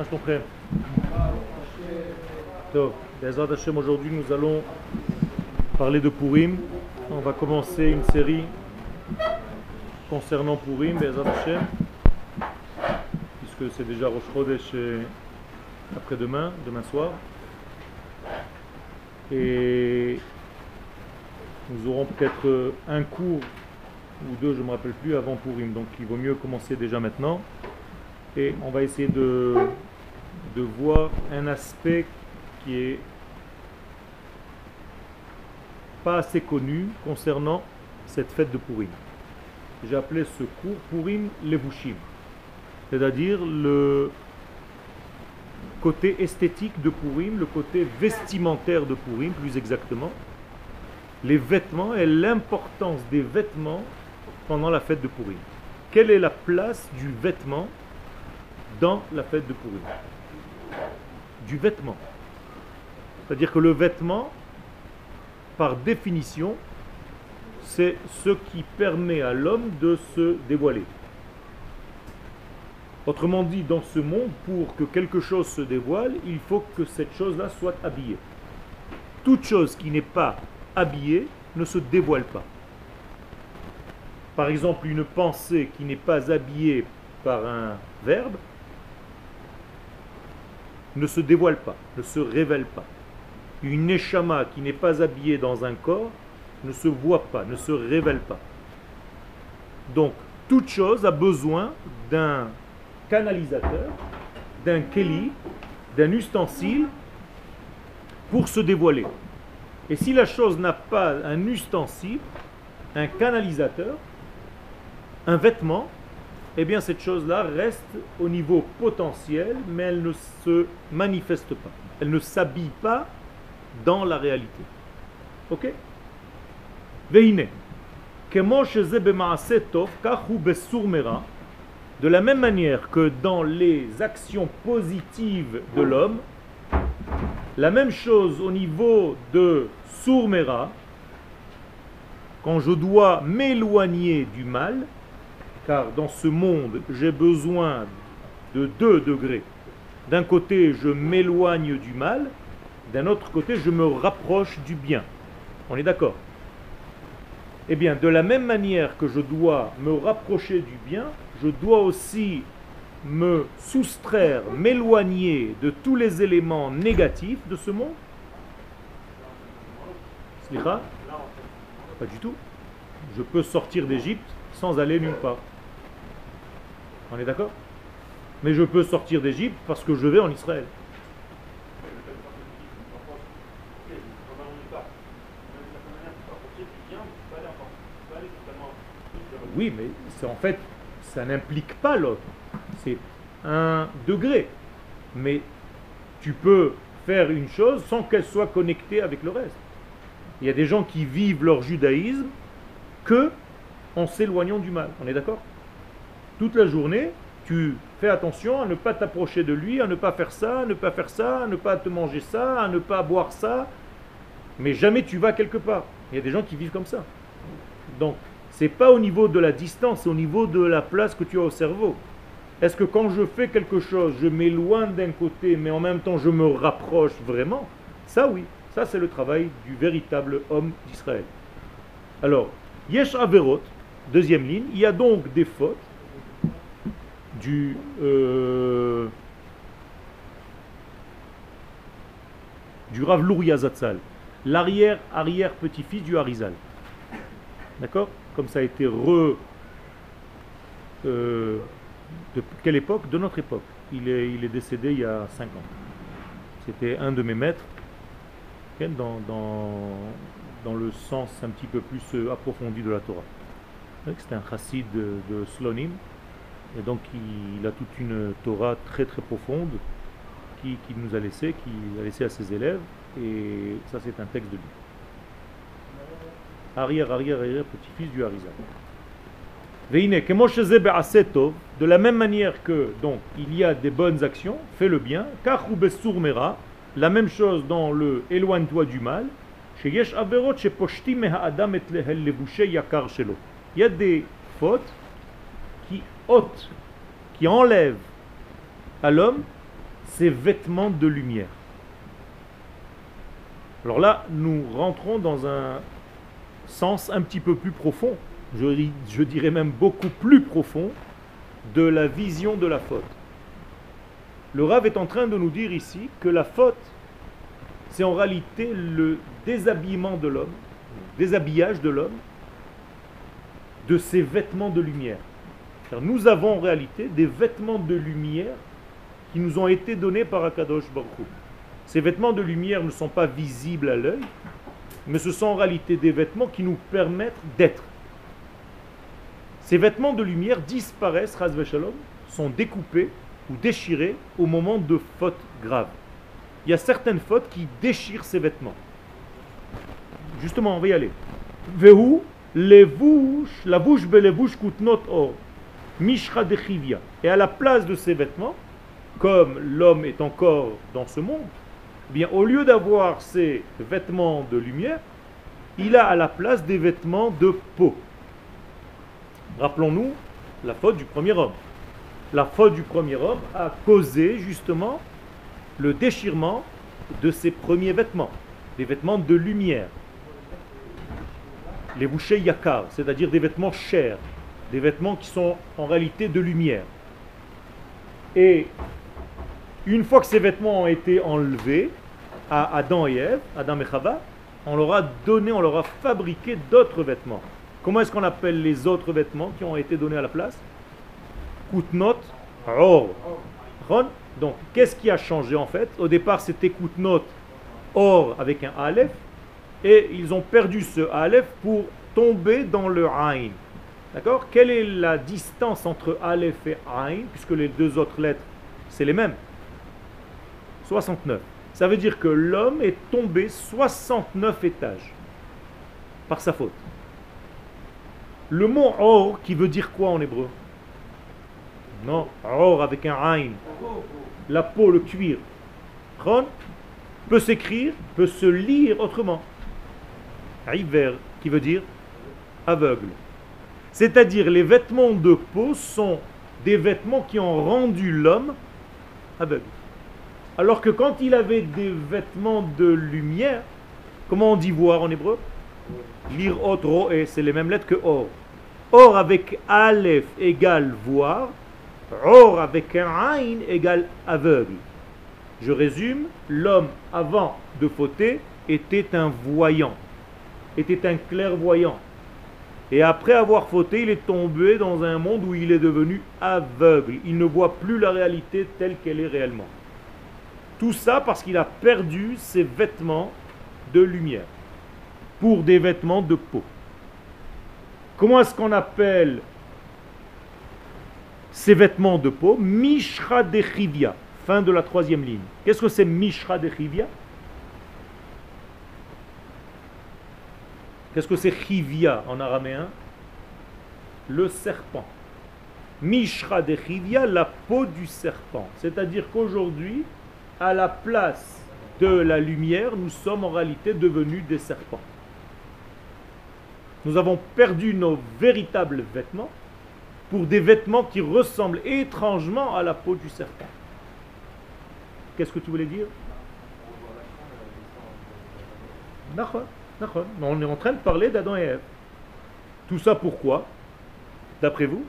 מה שלומכם? טוב, בעזרת השם aujourd'hui nous allons parler de Purim. On va commencer une série concernant Purim, בעזרת השם, puisque c'est déjà Rosh Chodesh euh, après-demain, demain soir. Et nous aurons peut-être un cours ou deux, je ne me rappelle plus, avant Purim. Donc il vaut mieux commencer déjà maintenant. Et on va essayer de, de voir un aspect qui est pas assez connu concernant cette fête de Purim. J'ai appelé ce cours Purim Levushim, c'est-à-dire le côté esthétique de Purim, le côté vestimentaire de Purim plus exactement, les vêtements et l'importance des vêtements pendant la fête de Purim. Quelle est la place du vêtement dans la fête de Purim? Du vêtement. C'est-à-dire que le vêtement, par définition, c'est ce qui permet à l'homme de se dévoiler. Autrement dit, dans ce monde, pour que quelque chose se dévoile, il faut que cette chose-là soit habillée. Toute chose qui n'est pas habillée ne se dévoile pas. Par exemple, une pensée qui n'est pas habillée par un verbe ne se dévoile pas, ne se révèle pas. Une échama qui n'est pas habillée dans un corps ne se voit pas, ne se révèle pas. Donc, toute chose a besoin d'un canalisateur, d'un keli, d'un ustensile pour se dévoiler. Et si la chose n'a pas un ustensile, un canalisateur, un vêtement, eh bien cette chose-là reste au niveau potentiel, mais elle ne se manifeste pas. Elle ne s'habille pas dans la réalité. Ok? De la même manière que dans les actions positives de l'homme, la même chose au niveau de Sourmera, quand je dois m'éloigner du mal, car dans ce monde, j'ai besoin de deux degrés. D'un côté, je m'éloigne du mal, d'un autre côté, je me rapproche du bien. On est d'accord? Eh bien, de la même manière que je dois me rapprocher du bien, je dois aussi me soustraire, m'éloigner de tous les éléments négatifs de ce monde. Pas du tout. Je peux sortir d'Égypte sans aller nulle part. On est d'accord? Mais je peux sortir d'Égypte parce que je vais en Israël. Oui, mais c'est en fait, ça n'implique pas l'autre. C'est un degré. Mais tu peux faire une chose sans qu'elle soit connectée avec le reste. Il y a des gens qui vivent leur judaïsme que en s'éloignant du mal. On est d'accord? Toute la journée, tu fais attention à ne pas t'approcher de lui, à ne pas faire ça, à ne pas faire ça, à ne pas te manger ça, à ne pas boire ça. Mais jamais tu vas quelque part. Il y a des gens qui vivent comme ça. Donc, c'est pas au niveau de la distance, c'est au niveau de la place que tu as au cerveau. Est-ce que quand je fais quelque chose, je m'éloigne d'un côté, mais en même temps je me rapproche vraiment? Ça oui, ça c'est le travail du véritable homme d'Israël. Alors, Yesh Averot, deuxième ligne, il y a donc des fautes du euh, du Rav Louria Zatzal, l'arrière-arrière petit-fils du Harizal. D'accord? Comme ça a été re... Euh, de quelle époque? De notre époque. Il est, décédé il y a 5 ans. C'était un de mes maîtres dans, dans, le sens un petit peu plus approfondi de la Torah. C'était un chassid de Slonim, et donc il a toute une Torah très très profonde qu'il qui nous a laissé, qu'il a laissé à ses élèves, et ça c'est un texte de lui. Arrière, arrière, arrière, petit-fils du Harizal. De la même manière que donc il y a des bonnes actions, fais le bien, la même chose dans le éloigne-toi du mal, il y a des fautes ôte, qui enlève à l'homme ses vêtements de lumière. Alors là, nous rentrons dans un sens un petit peu plus profond, je, dirais même beaucoup plus profond, de la vision de la faute. Le Rav est en train de nous dire ici que la faute, c'est en réalité le déshabillement de l'homme, le déshabillage de l'homme de ses vêtements de lumière. Nous avons en réalité des vêtements de lumière qui nous ont été donnés par Akadosh Baruch Ces vêtements de lumière ne sont pas visibles à l'œil, mais ce sont en réalité des vêtements qui nous permettent d'être. Ces vêtements de lumière disparaissent, Shalom, sont découpés ou déchirés au moment de fautes graves. Il y a certaines fautes qui déchirent ces vêtements. Justement, on va y aller. Vehu, les bouches, la bouche les bouches kutnot or, mishra chivia. Et à la place de ces vêtements, comme l'homme est encore dans ce monde, eh bien au lieu d'avoir ces vêtements de lumière, il a à la place des vêtements de peau. Rappelons-nous la faute du premier homme. La faute du premier homme a causé justement le déchirement de ses premiers vêtements, des vêtements de lumière. Les bouchers yakar, c'est-à-dire des vêtements chers, des vêtements qui sont en réalité de lumière. Et une fois que ces vêtements ont été enlevés à Adam et Ève, Adam et Chava, on leur a donné, on leur a fabriqué d'autres vêtements. Comment est-ce qu'on appelle les autres vêtements qui ont été donnés à la place? Koutnot Or. Donc, qu'est-ce qui a changé en fait? Au départ, c'était Koutnot Or avec un Aleph, et ils ont perdu ce Aleph pour tomber dans le Ain. D'accord? Quelle est la distance entre Aleph et Ain, puisque les deux autres lettres, c'est les mêmes? 69. Ça veut dire que l'homme est tombé 69 étages par sa faute. Le mot or qui veut dire quoi en hébreu? Non, or avec un ain. La peau, le cuir. Ron peut s'écrire, peut se lire autrement. River qui veut dire aveugle. C'est-à-dire les vêtements de peau sont des vêtements qui ont rendu l'homme aveugle. Alors que quand il avait des vêtements de lumière, comment on dit voir en hébreu? Lire ro et c'est les mêmes lettres que or. Or avec Aleph égale voir, Or avec un Ain égale aveugle. Je résume, l'homme avant de fauter était un voyant, était un clairvoyant. Et après avoir fauté, il est tombé dans un monde où il est devenu aveugle. Il ne voit plus la réalité telle qu'elle est réellement. Tout ça parce qu'il a perdu ses vêtements de lumière pour des vêtements de peau. Comment est-ce qu'on appelle ces vêtements de peau? Mishra de. Fin de la troisième ligne. Qu'est-ce que c'est Mishra de Qu'est-ce que c'est Chivia en araméen? Le serpent. Mishra de Chivia, la peau du serpent. C'est-à-dire qu'aujourd'hui, à la place de la lumière, nous sommes en réalité devenus des serpents. Nous avons perdu nos véritables vêtements pour des vêtements qui ressemblent étrangement à la peau du serpent. Qu'est-ce que tu voulais dire? On est en train de parler d'Adam et Ève. Tout ça pourquoi D'après vous?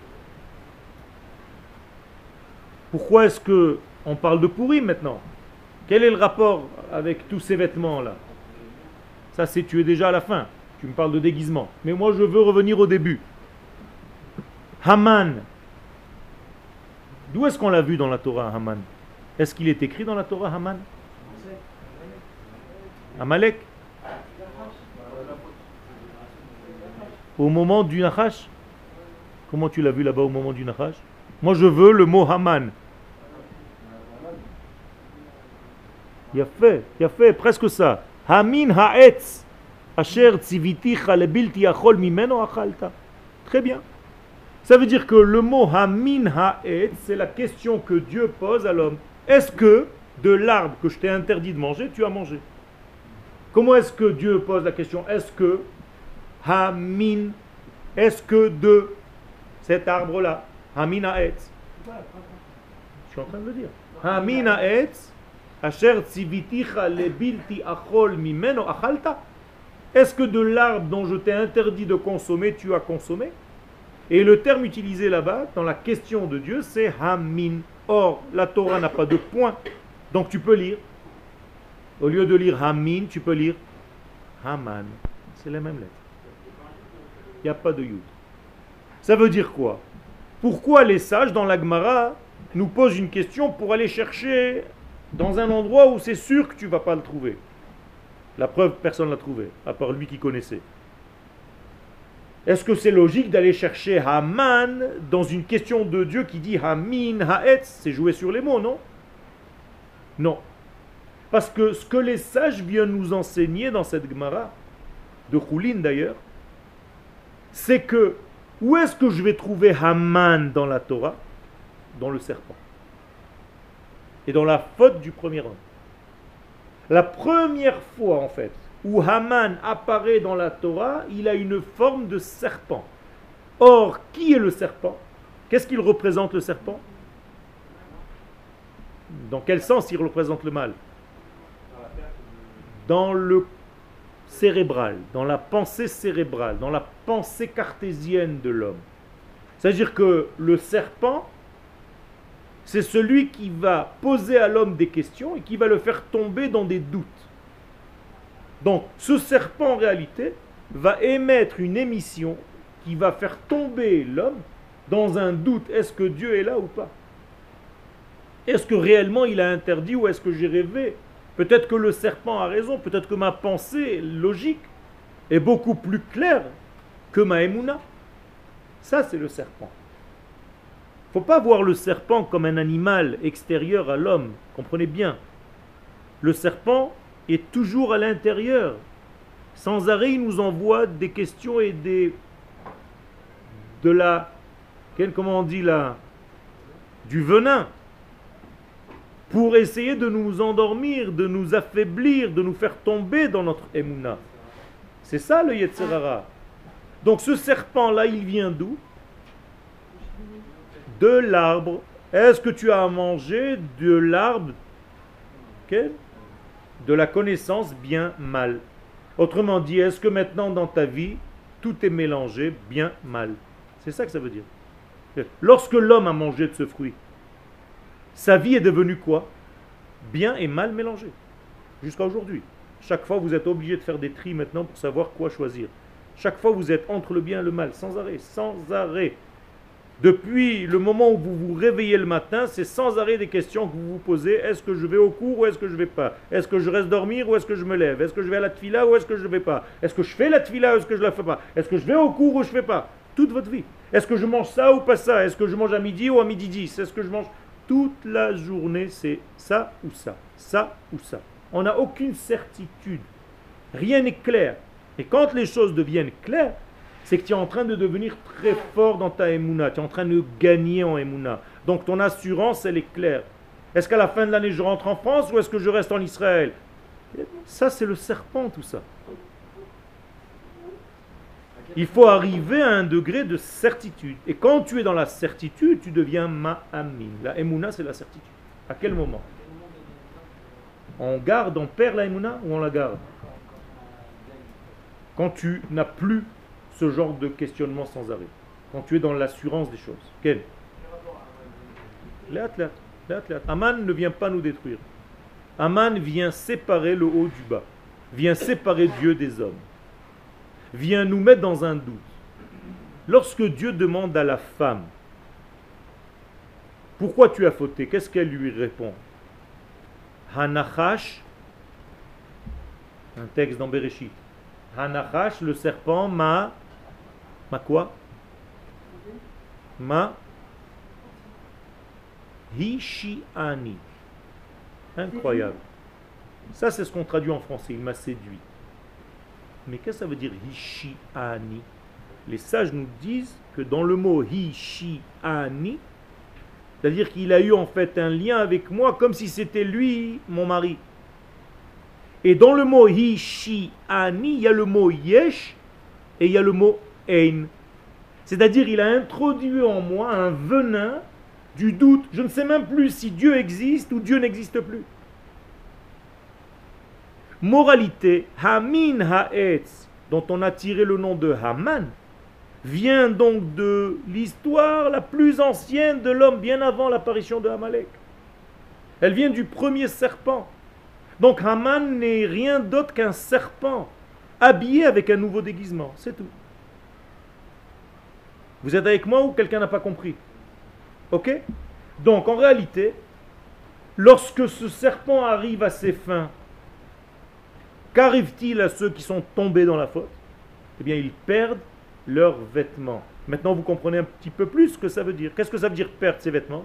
Pourquoi est-ce que on parle de pourri maintenant? Quel est le rapport avec tous ces vêtements-là? Ça, c'est tu es déjà à la fin. Tu me parles de déguisement. Mais moi, je veux revenir au début. Haman. D'où est-ce qu'on l'a vu dans la Torah, Haman? Est-ce qu'il est écrit dans la Torah, Haman? Amalek Au moment du Nachash? Comment tu l'as vu là-bas au moment du Nachash? Moi, je veux le mot Haman. Il a fait, il a fait presque ça. Hamin ha'etz. Très bien. Ça veut dire que le mot hamin ha'et, c'est la question que Dieu pose à l'homme. Est-ce que de l'arbre que je t'ai interdit de manger, tu as mangé? Comment est-ce que Dieu pose la question? Est-ce que hamin, est-ce que de cet arbre-là, hamin ha'et Je suis en train de le dire. Hamin ha'etz asher tziviticha lebilti achol mimeno achalta. Est-ce que de l'arbre dont je t'ai interdit de consommer, tu as consommé? Et le terme utilisé là-bas, dans la question de Dieu, c'est Hamin. Or, la Torah n'a pas de point. Donc tu peux lire. Au lieu de lire Hamin, tu peux lire Haman. C'est la même lettre. Il n'y a pas de Yud. Ça veut dire quoi? Pourquoi les sages dans l'Agmara nous posent une question pour aller chercher dans un endroit où c'est sûr que tu vas pas le trouver? La preuve, personne ne l'a trouvé, à part lui qui connaissait. Est-ce que c'est logique d'aller chercher Haman dans une question de Dieu qui dit Hamin, Haetz? C'est jouer sur les mots, non? Non. Parce que ce que les sages viennent nous enseigner dans cette Gemara, de Choulin d'ailleurs, c'est que où est-ce que je vais trouver Haman dans la Torah? Dans le serpent. Et dans la faute du premier homme. La première fois en fait où Haman apparaît dans la Torah, il a une forme de serpent. Or, qui est le serpent? Qu'est-ce qu'il représente le serpent? Dans quel sens il représente le mal? Dans le cérébral, dans la pensée cérébrale, dans la pensée cartésienne de l'homme. C'est-à-dire que le serpent, c'est celui qui va poser à l'homme des questions et qui va le faire tomber dans des doutes. Donc ce serpent en réalité va émettre une émission qui va faire tomber l'homme dans un doute. Est-ce que Dieu est là ou pas? Est-ce que réellement il a interdit ou est-ce que j'ai rêvé? Peut-être que le serpent a raison, peut-être que ma pensée logique est beaucoup plus claire que ma. Ça, c'est le serpent. Il ne faut pas voir le serpent comme un animal extérieur à l'homme. Comprenez bien. Le serpent est toujours à l'intérieur. Sans arrêt, il nous envoie des questions et des de la comment on dit là du venin pour essayer de nous endormir, de nous affaiblir, de nous faire tomber dans notre emuna. C'est ça le Yetzerara. Donc ce serpent-là, il vient d'où? De l'arbre. Est-ce que tu as mangé de l'arbre? De la connaissance bien mal. Autrement dit, est-ce que maintenant dans ta vie, tout est mélangé bien mal C'est ça que ça veut dire. Lorsque l'homme a mangé de ce fruit, sa vie est devenue quoi Bien et mal mélangé. Jusqu'à aujourd'hui. Chaque fois, vous êtes obligé de faire des tris maintenant pour savoir quoi choisir. Chaque fois, vous êtes entre le bien et le mal, sans arrêt, sans arrêt. Depuis le moment où vous vous réveillez le matin, c'est sans arrêt des questions que vous vous posez. Est-ce que je vais au cours ou est-ce que je ne vais pas Est-ce que je reste dormir ou est-ce que je me lève Est-ce que je vais à la tfila ou est-ce que je ne vais pas Est-ce que je fais la tfila ou est-ce que je ne la fais pas Est-ce que je vais au cours ou je ne fais pas Toute votre vie. Est-ce que je mange ça ou pas ça Est-ce que je mange à midi ou à midi 10 Est-ce que je mange toute la journée C'est ça ou ça Ça ou ça. On n'a aucune certitude. Rien n'est clair. Et quand les choses deviennent claires, c'est que tu es en train de devenir très fort dans ta émouna, tu es en train de gagner en émouna. Donc ton assurance, elle est claire. Est-ce qu'à la fin de l'année, je rentre en France ou est-ce que je reste en Israël? Ça, c'est le serpent, tout ça. Il faut arriver à un degré de certitude. Et quand tu es dans la certitude, tu deviens ma'amin. La émouna, c'est la certitude. À quel moment? On garde, on perd la émouna ou on la garde? Quand tu n'as plus ce genre de questionnement sans arrêt. Quand tu es dans l'assurance des choses. Quel? Aman ne vient pas nous détruire. Aman vient séparer le haut du bas. Vient séparer Dieu des hommes. Vient nous mettre dans un doute. Lorsque Dieu demande à la femme pourquoi tu as fauté, qu'est-ce qu'elle lui répond? Hanachash, un texte dans Bereshit. Hanachash, le serpent, m'a Ma quoi? Ma Hishiani. Incroyable. Ça, c'est ce qu'on traduit en français. Il m'a séduit. Mais qu'est-ce que ça veut dire Hishiani Les sages nous disent que dans le mot Hishiani, c'est-à-dire qu'il a eu en fait un lien avec moi comme si c'était lui, mon mari. Et dans le mot Hishiani, il y a le mot Yesh et il y a le mot c'est-à-dire, il a introduit en moi un venin du doute. Je ne sais même plus si Dieu existe ou Dieu n'existe plus. Moralité, Hamin Ha'etz, dont on a tiré le nom de Haman, vient donc de l'histoire la plus ancienne de l'homme, bien avant l'apparition de Amalek. Elle vient du premier serpent. Donc Haman n'est rien d'autre qu'un serpent, habillé avec un nouveau déguisement, c'est tout. Vous êtes avec moi ou quelqu'un n'a pas compris? Ok? Donc en réalité, lorsque ce serpent arrive à ses fins, qu'arrive-t-il à ceux qui sont tombés dans la faute? Eh bien, ils perdent leurs vêtements. Maintenant, vous comprenez un petit peu plus ce que ça veut dire. Qu'est-ce que ça veut dire perdre ses vêtements?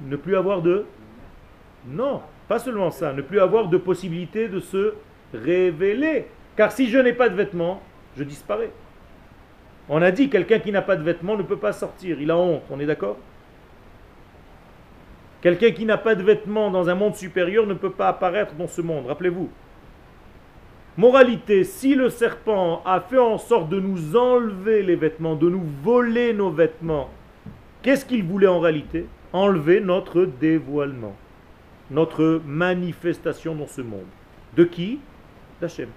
Ne plus avoir de... Non, pas seulement ça, ne plus avoir de possibilité de se révéler. Car si je n'ai pas de vêtements, je disparais. On a dit quelqu'un qui n'a pas de vêtements ne peut pas sortir, il a honte, on est d'accord? Quelqu'un qui n'a pas de vêtements dans un monde supérieur ne peut pas apparaître dans ce monde, rappelez-vous. Moralité, si le serpent a fait en sorte de nous enlever les vêtements, de nous voler nos vêtements, qu'est-ce qu'il voulait en réalité? Enlever notre dévoilement, notre manifestation dans ce monde. De qui? D'Hachem.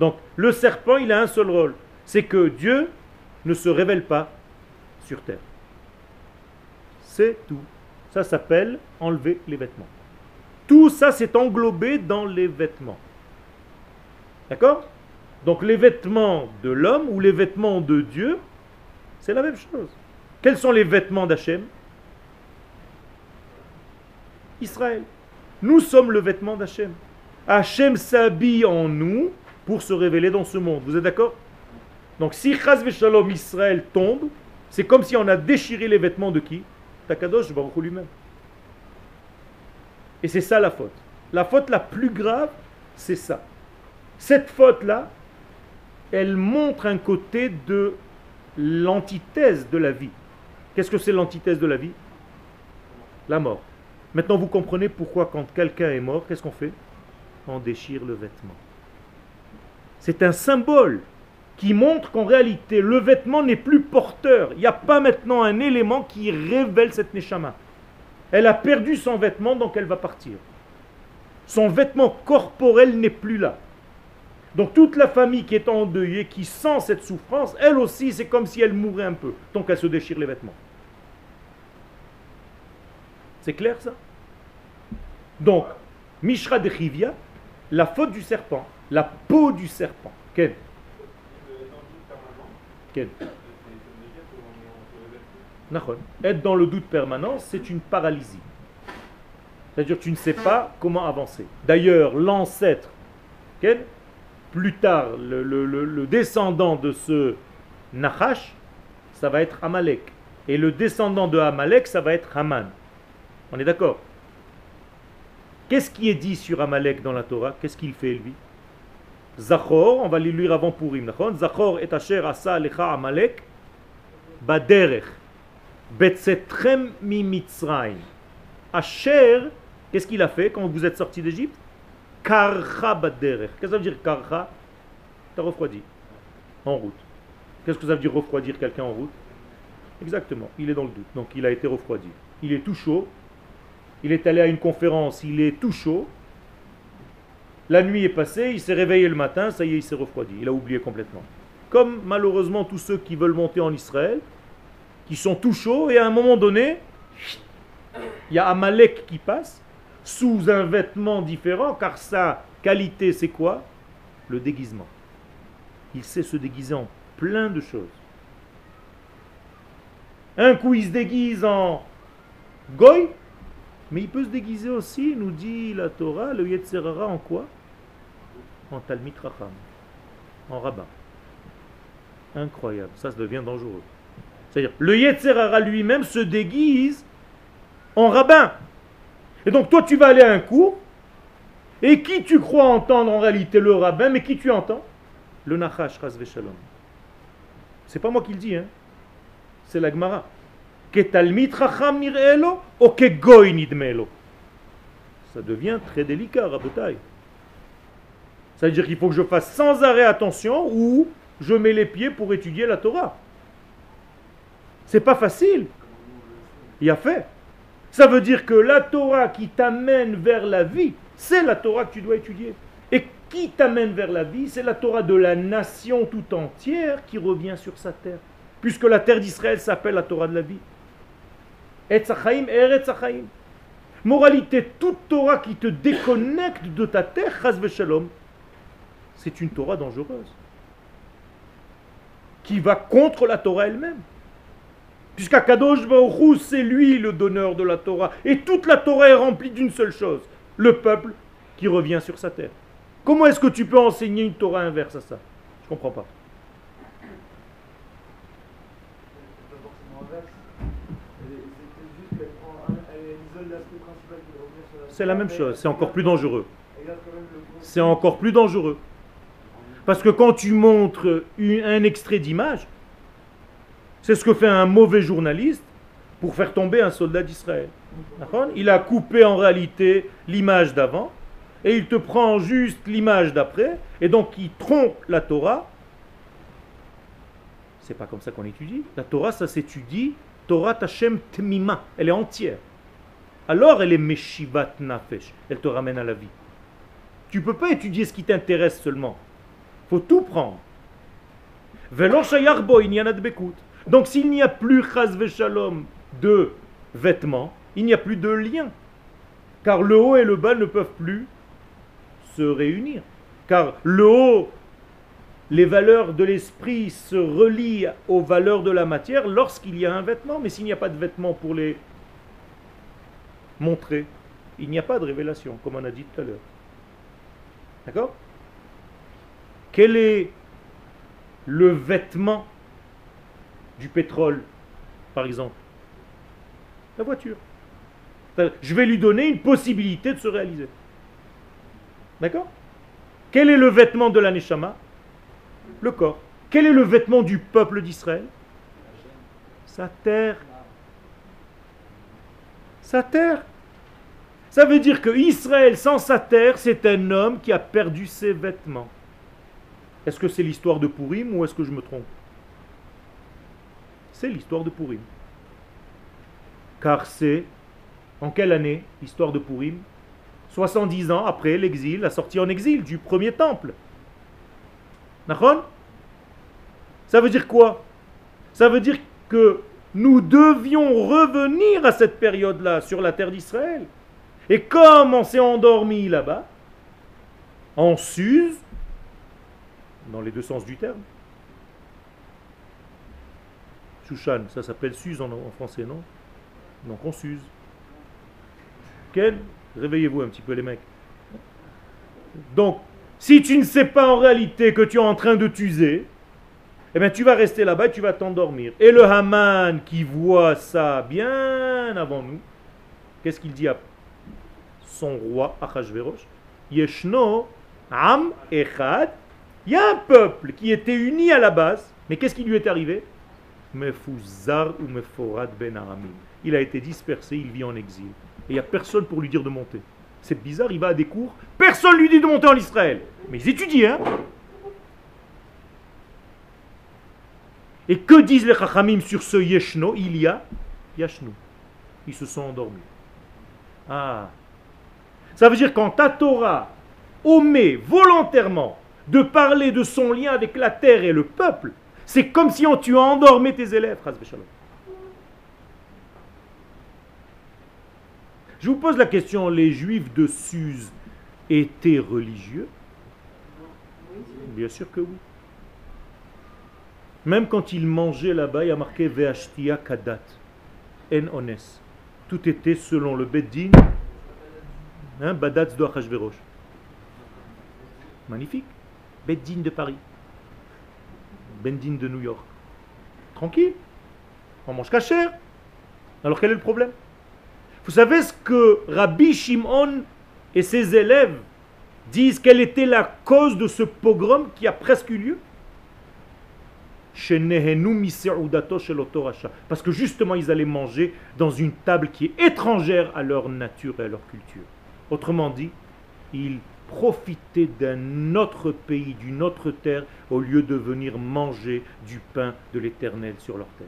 Donc le serpent, il a un seul rôle, c'est que Dieu ne se révèle pas sur terre. C'est tout. Ça s'appelle enlever les vêtements. Tout ça, c'est englobé dans les vêtements. D'accord? Donc les vêtements de l'homme ou les vêtements de Dieu, c'est la même chose. Quels sont les vêtements d'Hachem? Israël. Nous sommes le vêtement d'Hachem. Hachem s'habille en nous pour se révéler dans ce monde. Vous êtes d'accord? Donc si Chaz Israël tombe, c'est comme si on a déchiré les vêtements de qui? Takadosh Baruch lui-même. Et c'est ça la faute. La faute la plus grave, c'est ça. Cette faute-là, elle montre un côté de l'antithèse de la vie. Qu'est-ce que c'est l'antithèse de la vie? La mort. Maintenant, vous comprenez pourquoi quand quelqu'un est mort, qu'est-ce qu'on fait? On déchire le vêtement. C'est un symbole qui montre qu'en réalité, le vêtement n'est plus porteur. Il n'y a pas maintenant un élément qui révèle cette neshama. Elle a perdu son vêtement, donc elle va partir. Son vêtement corporel n'est plus là. Donc toute la famille qui est endeuillée, qui sent cette souffrance, elle aussi, c'est comme si elle mourait un peu, tant qu'elle se déchire les vêtements. C'est clair ça? Donc, Mishra de Chivia, la faute du serpent, la peau du serpent. Être dans le doute permanent, c'est une paralysie. C'est-à-dire tu ne sais pas comment avancer. D'ailleurs, l'ancêtre, plus tard, le, descendant de ce Nachash, ça va être Amalek. Et le descendant de Amalek, ça va être Haman. On est d'accord? Qu'est-ce qui est dit sur Amalek dans la Torah? Qu'est-ce qu'il fait lui? Zachor, on va le lire avant Purim. Zachor et Asher asa lecha Amalek baderech betzetrem mi Mitzrayim. Asher, qu'est-ce qu'il a fait quand vous êtes sorti d'Égypte? Karcha baderech. Qu'est-ce que ça veut dire karcha? T'as refroidi. En route. Qu'est-ce que ça veut dire refroidir quelqu'un en route? Exactement, il est dans le doute. Donc il a été refroidi. Il est tout chaud. Il est allé à une conférence, il est tout chaud. La nuit est passée, il s'est réveillé le matin, ça y est, il s'est refroidi. Il a oublié complètement. Comme malheureusement tous ceux qui veulent monter en Israël, qui sont tout chauds, et à un moment donné, il y a Amalek qui passe, sous un vêtement différent, car sa qualité c'est quoi? Le déguisement. Il sait se déguiser en plein de choses. Un coup il se déguise en goy, mais il peut se déguiser aussi, nous dit la Torah, le Yetzerara en quoi? En Talmit Racham, en rabbin. Incroyable, ça, devient dangereux. C'est-à-dire, le Yetzerara lui-même se déguise en rabbin. Et donc toi tu vas aller à un cours, et qui tu crois entendre en réalité Le rabbin, mais qui tu entends? Le Nachash Shalom. C'est pas moi qui le dis, hein. c'est la Gemara. Ça devient très délicat, Rabotai. Ça veut dire qu'il faut que je fasse sans arrêt attention ou je mets les pieds pour étudier la Torah. C'est pas facile. Il a fait. Ça veut dire que la Torah qui t'amène vers la vie, c'est la Torah que tu dois étudier. Et qui t'amène vers la vie, c'est la Torah de la nation tout entière qui revient sur sa terre. Puisque la terre d'Israël s'appelle la Torah de la vie. Etzachaim, Eretzachaim. Moralité, toute Torah qui te déconnecte de ta terre, Shalom, c'est une Torah dangereuse. Qui va contre la Torah elle-même. Puisqu'Akadosh Baruch c'est lui le donneur de la Torah. Et toute la Torah est remplie d'une seule chose le peuple qui revient sur sa terre. Comment est-ce que tu peux enseigner une Torah inverse à ça? Je ne comprends pas. C'est la même chose, c'est encore plus dangereux. C'est encore plus dangereux. Parce que quand tu montres un extrait d'image, c'est ce que fait un mauvais journaliste pour faire tomber un soldat d'Israël. Il a coupé en réalité l'image d'avant et il te prend juste l'image d'après et donc il trompe la Torah. C'est pas comme ça qu'on étudie. La Torah, ça s'étudie. Torah Tashem Tmima. Elle est entière alors elle est Meshivat Nafesh. Elle te ramène à la vie. Tu peux pas étudier ce qui t'intéresse seulement. Faut tout prendre. Donc s'il n'y a plus de vêtements, il n'y a plus de lien. Car le haut et le bas ne peuvent plus se réunir. Car le haut, les valeurs de l'esprit se relient aux valeurs de la matière lorsqu'il y a un vêtement. Mais s'il n'y a pas de vêtement pour les montrer. Il n'y a pas de révélation, comme on a dit tout à l'heure. D'accord? Quel est le vêtement du pétrole, par exemple? La voiture. Je vais lui donner une possibilité de se réaliser. D'accord? Quel est le vêtement de l'aneshama Le corps. Quel est le vêtement du peuple d'Israël? Sa terre. Sa terre. Ça veut dire que Israël sans sa terre, c'est un homme qui a perdu ses vêtements. Est-ce que c'est l'histoire de Purim ou est-ce que je me trompe? C'est l'histoire de Purim. Car c'est en quelle année l'histoire de Purim? 70 ans après l'exil, la sortie en exil du premier temple. D'accord? Ça veut dire quoi? Ça veut dire que nous devions revenir à cette période-là sur la terre d'Israël. Et comme on s'est endormi là-bas, on s'use, dans les deux sens du terme. Chouchan, ça s'appelle s'use en, français, non? Donc on s'use. Ken, réveillez-vous un petit peu les mecs. Donc, si tu ne sais pas en réalité que tu es en train de t'user, eh bien tu vas rester là-bas et tu vas t'endormir. Et le Haman qui voit ça bien avant nous, qu'est-ce qu'il dit après son roi Achashverosh, Yeshno Am Echad, il y a un peuple qui était uni à la base, mais qu'est-ce qui lui est arrivé? Ou ben Aramim. Il a été dispersé, il vit en exil. Et il n'y a personne pour lui dire de monter. C'est bizarre, il va à des cours, personne lui dit de monter en Israël. Mais ils étudient, hein Et que disent les Chachamim sur ce Yeshno? Il y a Yashnu. Ils se sont endormis. Ah, ça veut dire quand ta Torah omet volontairement de parler de son lien avec la terre et le peuple, c'est comme si on, tu endormais tes élèves. Je vous pose la question, les juifs de Suse étaient religieux? Bien sûr que oui. Même quand ils mangeaient là-bas, il y a marqué Veashtia Kadat, En Ones. Tout était selon le Beddin Hein, Badatz. Magnifique. Beddin de Paris. Bendin de New York. Tranquille. On mange cachère. Alors quel est le problème? Vous savez ce que Rabbi Shimon et ses élèves disent quelle était la cause de ce pogrom qui a presque eu lieu? Parce que justement ils allaient manger dans une table qui est étrangère à leur nature et à leur culture. Autrement dit, ils profitaient d'un autre pays, d'une autre terre, au lieu de venir manger du pain de l'éternel sur leur terre.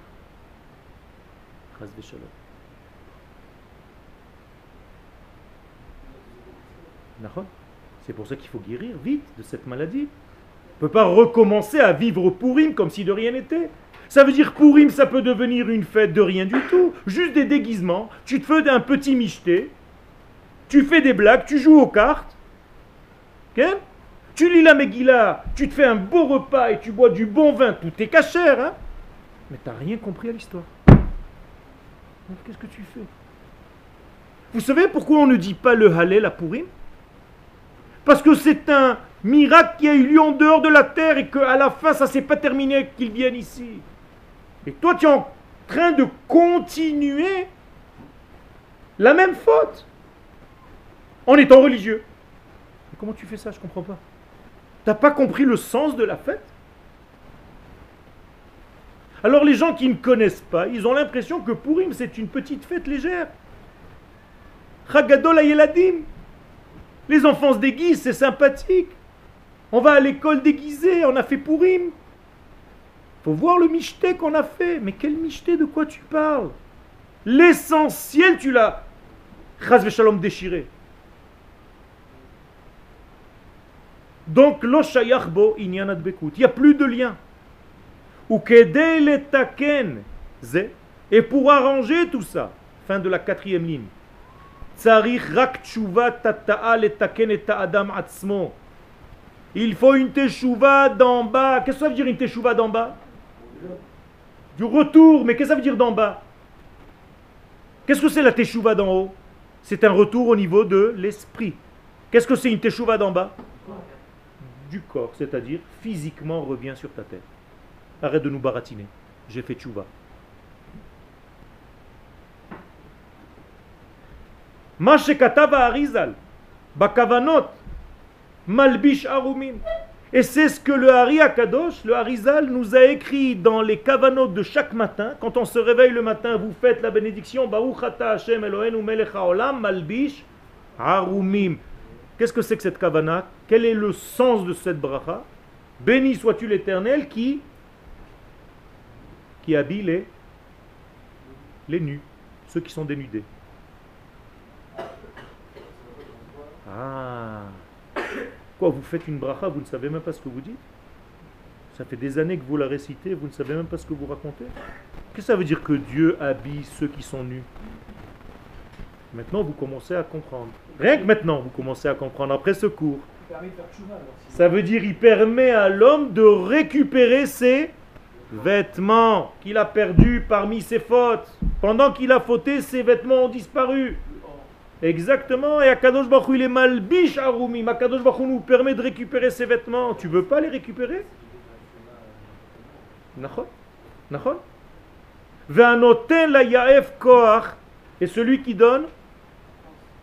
C'est pour ça qu'il faut guérir vite de cette maladie. On ne peut pas recommencer à vivre Pourim comme si de rien n'était. Ça veut dire Pourim, ça peut devenir une fête de rien du tout. Juste des déguisements. Tu te fais un petit micheté. Tu fais des blagues, tu joues aux cartes. Tu lis la Megillah, tu te fais un beau repas et tu bois du bon vin, tout est cachère. Hein? Mais tu n'as rien compris à l'histoire. Qu'est-ce que tu fais? Vous savez pourquoi on ne dit pas le Hallel à Pourim Parce que c'est un miracle qui a eu lieu en dehors de la terre et qu'à la fin, ça ne s'est pas terminé qu'ils viennent ici. Et toi, tu es en train de continuer la même faute en étant religieux. Comment tu fais ça? Je comprends pas. Tu n'as pas compris le sens de la fête? Alors les gens qui ne connaissent pas, ils ont l'impression que Purim c'est une petite fête légère. Chagadol Ayeladim. Les enfants se déguisent, c'est sympathique. On va à l'école déguisé, on a fait Purim. Faut voir le michté qu'on a fait. Mais quel michté, de quoi tu parles? L'essentiel, tu l'as. Shalom déchiré. Donc, lo shayachbo il n'y a plus de lien. Et pour arranger tout ça, fin de la quatrième ligne, il faut une teshuva d'en bas. Qu'est-ce que ça veut dire une teshuva d'en bas? Du retour, mais qu'est-ce que ça veut dire d'en bas? Qu'est-ce que c'est la teshuva d'en haut? C'est un retour au niveau de l'esprit. Qu'est-ce que c'est une teshuva d'en bas? Corps, c'est-à-dire physiquement revient sur ta tête. Arrête de nous baratiner. J'ai fait tchouva. Mashekatava Arizal, Bakavanot, Malbish Arumim. Et c'est ce que le Hari Akadosh, le Harizal, nous a écrit dans les kavanot de chaque matin. Quand on se réveille le matin, vous faites la bénédiction Baruchata Hashem Melech Haolam Malbish Arumim. Qu'est-ce que c'est que cette kavana? Quel est le sens de cette bracha? Béni sois-tu l'éternel qui qui habille les, nus, ceux qui sont dénudés. Ah. Quoi, vous faites une bracha, vous ne savez même pas ce que vous dites? Ça fait des années que vous la récitez, vous ne savez même pas ce que vous racontez? Qu'est-ce que ça veut dire que Dieu habille ceux qui sont nus? Maintenant, vous commencez à comprendre. Rien que maintenant, vous commencez à comprendre après ce cours. Ça veut dire il permet à l'homme de récupérer ses vêtements qu'il a perdus parmi ses fautes. Pendant qu'il a fauté, ses vêtements ont disparu. Exactement, et Akadosh Baruch il est malbish arumi. Akadosh Baruch nous permet de récupérer ses vêtements. Tu veux pas les récupérer? Et celui qui donne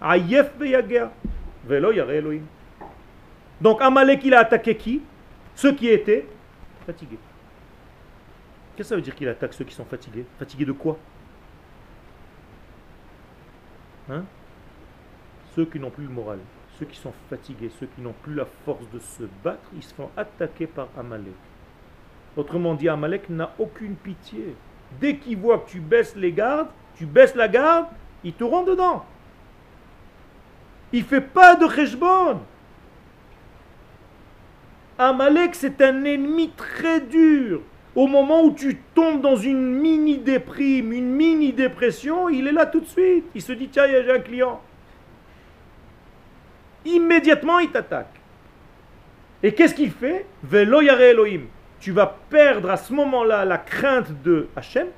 Aïef Beyager, Velo Yare Elohim. Donc Amalek, il a attaqué qui? Ceux qui étaient fatigués. Qu'est-ce que ça veut dire qu'il attaque ceux qui sont fatigués? Fatigués de quoi? Hein? Ceux qui n'ont plus le moral, ceux qui sont fatigués, ceux qui n'ont plus la force de se battre, ils se font attaquer par Amalek. Autrement dit, Amalek n'a aucune pitié. Dès qu'il voit que tu baisses les gardes, tu baisses la garde, il te rend dedans. Il fait pas de cheshbon. Amalek, c'est un ennemi très dur. Au moment où tu tombes dans une mini déprime, une mini dépression, il est là tout de suite. Il se dit tiens, j'ai un client. Immédiatement, il t'attaque. Et qu'est-ce qu'il fait? Velo Elohim. Tu vas perdre à ce moment-là la crainte de Hachem.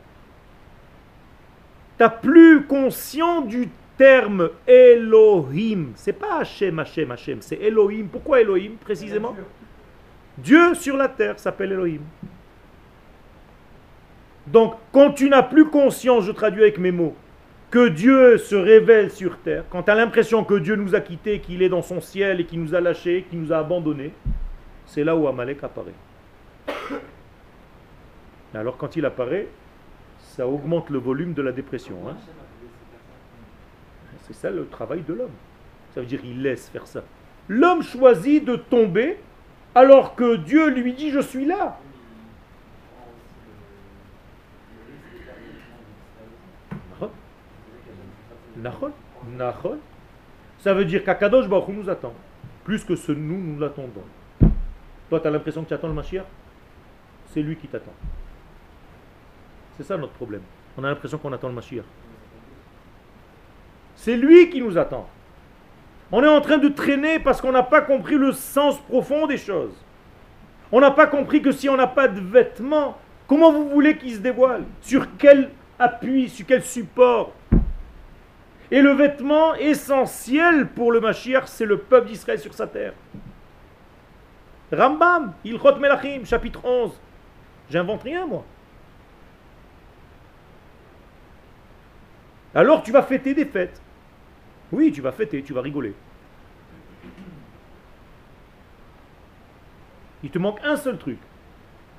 Tu n'as plus conscient du terme Elohim. C'est pas Hachem, Hachem, Hachem. C'est Elohim. Pourquoi Elohim précisément? Dieu sur la terre s'appelle Elohim. Donc, quand tu n'as plus conscience, je traduis avec mes mots, que Dieu se révèle sur terre, quand tu as l'impression que Dieu nous a quittés, qu'il est dans son ciel et qu'il nous a lâchés, qu'il nous a abandonnés, c'est là où Amalek apparaît. Alors quand il apparaît, ça augmente le volume de la dépression. Hein. C'est ça le travail de l'homme. Ça veut dire qu'il laisse faire ça. L'homme choisit de tomber alors que Dieu lui dit je suis là. Ça veut dire qu'Akadosh Baruch nous attend. Plus que ce nous, nous l'attendons. Toi, tu as l'impression que tu attends le Mashiach? C'est lui qui t'attend. C'est ça notre problème. On a l'impression qu'on attend le Mashiach. C'est lui qui nous attend. On est en train de traîner parce qu'on n'a pas compris le sens profond des choses. On n'a pas compris que si on n'a pas de vêtements, comment vous voulez qu'il se dévoile Sur quel appui, sur quel support? Et le vêtement essentiel pour le Mashiach, c'est le peuple d'Israël sur sa terre. Rambam, Ilchot Melachim, chapitre 11. J'invente rien, moi. Alors tu vas fêter des fêtes. Oui, tu vas fêter, tu vas rigoler. Il te manque un seul truc,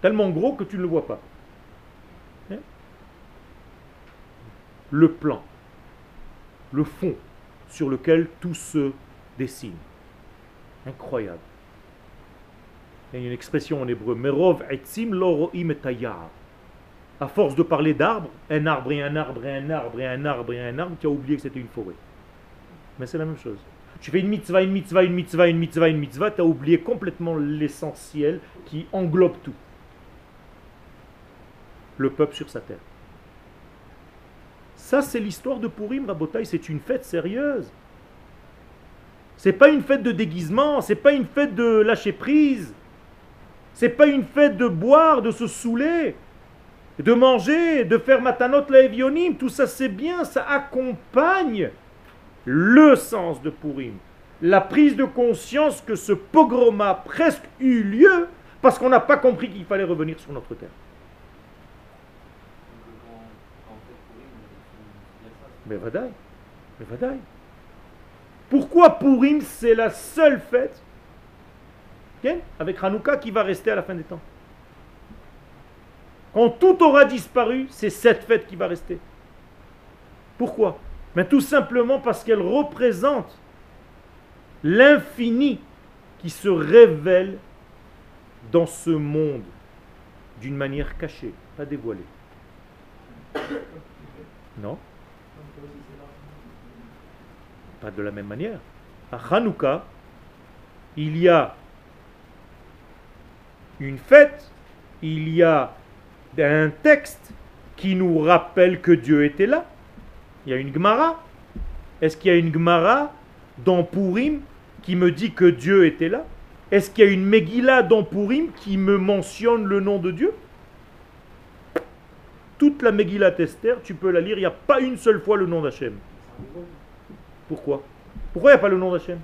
tellement gros que tu ne le vois pas. Hein? Le plan le fond sur lequel tout se dessine. Incroyable. Il y a une expression en hébreu, Merov etzim loroim À force de parler d'arbres, un arbre et un arbre et un arbre et un arbre et un arbre, tu as oublié que c'était une forêt. Mais c'est la même chose. Tu fais une mitzvah, une mitzvah, une mitzvah, une mitzvah, une mitzvah, tu as oublié complètement l'essentiel qui englobe tout. Le peuple sur sa terre. Ça, c'est l'histoire de Purim, Rabotai, c'est une fête sérieuse. C'est pas une fête de déguisement, c'est pas une fête de lâcher prise. C'est pas une fête de boire, de se saouler, de manger, de faire matanot laevionim. Tout ça, c'est bien, ça accompagne le sens de Purim. La prise de conscience que ce pogrom a presque eu lieu parce qu'on n'a pas compris qu'il fallait revenir sur notre terre. Mais vadaï, mais vadaï. Pourquoi Purim c'est la seule fête avec Hanouka qui va rester à la fin des temps? Quand tout aura disparu, c'est cette fête qui va rester. Pourquoi? Mais tout simplement parce qu'elle représente l'infini qui se révèle dans ce monde d'une manière cachée, pas dévoilée. Non pas de la même manière. À Hanouka, il y a une fête, il y a un texte qui nous rappelle que Dieu était là. Il y a une Gemara. Est-ce qu'il y a une Gemara dans Purim qui me dit que Dieu était là? Est-ce qu'il y a une Megillah dans Purim qui me mentionne le nom de Dieu? Toute la Megillah Tester, tu peux la lire, il n'y a pas une seule fois le nom d'Hachem. Pourquoi? Pourquoi il n'y a pas le nom d'Hachem?